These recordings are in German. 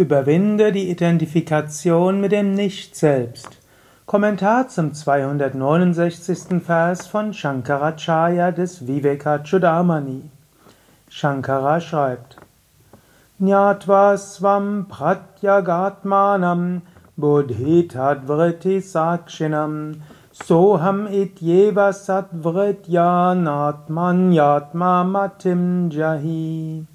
Überwinde die Identifikation mit dem Nicht-Selbst. Kommentar zum 269. Vers von Shankaracharya des Vivekachudamani. Shankara schreibt: Jnatva svam pratyagatmanam buddhitadvriti sakshinam soham ityeva satvritya natman yatma matim jahi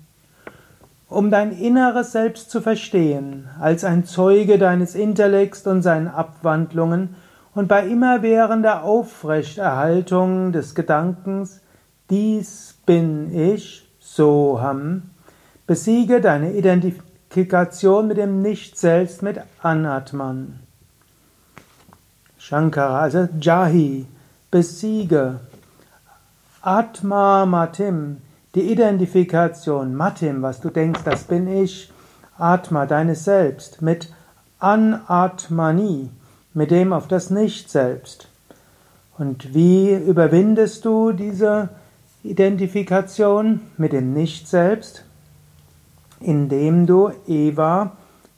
um dein inneres Selbst zu verstehen, als ein Zeuge deines Intellekts und seinen Abwandlungen und bei immerwährender Aufrechterhaltung des Gedankens, dies bin ich, Soham, besiege deine Identifikation mit dem Nicht-Selbst, mit Anatman. Shankara, also Jahi, besiege. Atma Matim, die Identifikation, Matim, was du denkst, das bin ich, Atma, deines Selbst, mit Anatmani, mit dem auf das Nicht-Selbst. Und wie überwindest du diese Identifikation mit dem Nicht-Selbst? Indem du Eva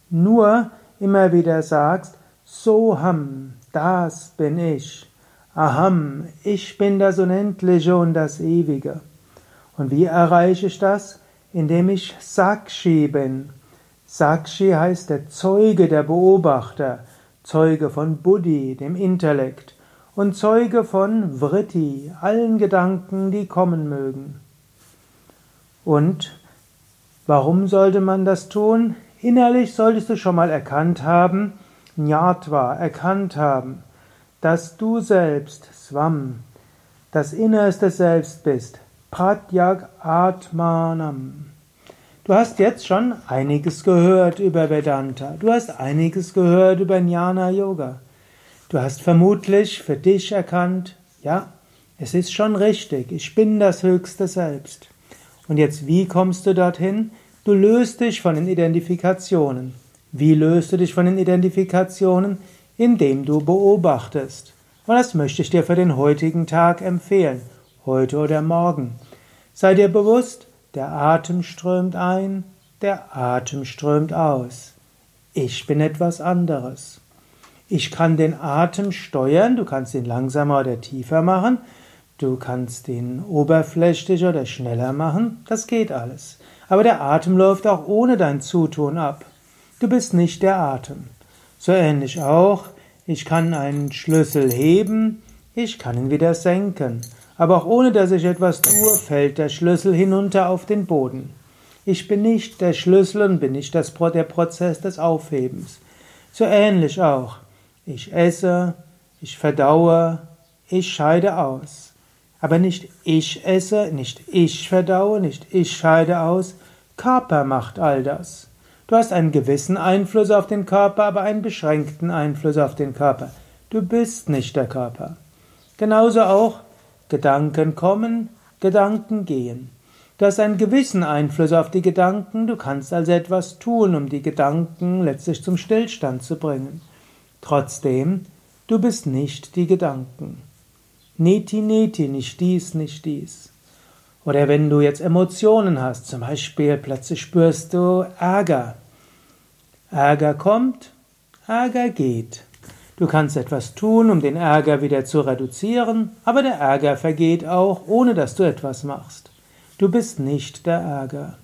nur immer wieder sagst, Soham, das bin ich. Aham, ich bin das Unendliche und das Ewige. Und wie erreiche ich das? Indem ich Sakshi bin. Sakshi heißt der Zeuge, der Beobachter, Zeuge von Buddhi, dem Intellekt, und Zeuge von Vritti, allen Gedanken, die kommen mögen. Und warum sollte man das tun? Innerlich solltest du schon mal erkannt haben, Jnatva, erkannt haben, dass du selbst, Swam, das innerste Selbst bist, Pratyak Atmanam. Du hast jetzt schon einiges gehört über Vedanta. Du hast einiges gehört über Jnana Yoga. Du hast vermutlich für dich erkannt, ja, es ist schon richtig, ich bin das höchste Selbst. Und jetzt, wie kommst du dorthin? Du löst dich von den Identifikationen. Wie löst du dich von den Identifikationen? Indem du beobachtest. Und das möchte ich dir für den heutigen Tag empfehlen heute oder morgen. Sei dir bewusst, der Atem strömt ein, der Atem strömt aus. Ich bin etwas anderes. Ich kann den Atem steuern, du kannst ihn langsamer oder tiefer machen, du kannst ihn oberflächlicher oder schneller machen, das geht alles. Aber der Atem läuft auch ohne dein Zutun ab. Du bist nicht der Atem. So ähnlich auch, ich kann einen Schlüssel heben, ich kann ihn wieder senken aber auch ohne dass ich etwas tue, fällt der Schlüssel hinunter auf den Boden. Ich bin nicht der Schlüssel und bin nicht das, der Prozess des Aufhebens. So ähnlich auch. Ich esse, ich verdaue, ich scheide aus. Aber nicht ich esse, nicht ich verdaue, nicht ich scheide aus. Körper macht all das. Du hast einen gewissen Einfluss auf den Körper, aber einen beschränkten Einfluss auf den Körper. Du bist nicht der Körper. Genauso auch Gedanken kommen, Gedanken gehen. Du hast einen gewissen Einfluss auf die Gedanken, du kannst also etwas tun, um die Gedanken letztlich zum Stillstand zu bringen. Trotzdem, du bist nicht die Gedanken. Neti, neti, nicht dies, nicht dies. Oder wenn du jetzt Emotionen hast, zum Beispiel plötzlich spürst du Ärger. Ärger kommt, Ärger geht. Du kannst etwas tun, um den Ärger wieder zu reduzieren, aber der Ärger vergeht auch, ohne dass du etwas machst. Du bist nicht der Ärger.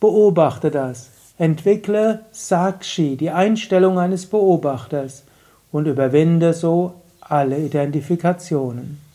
Beobachte das. Entwickle Sakshi, die Einstellung eines Beobachters, und überwinde so alle Identifikationen.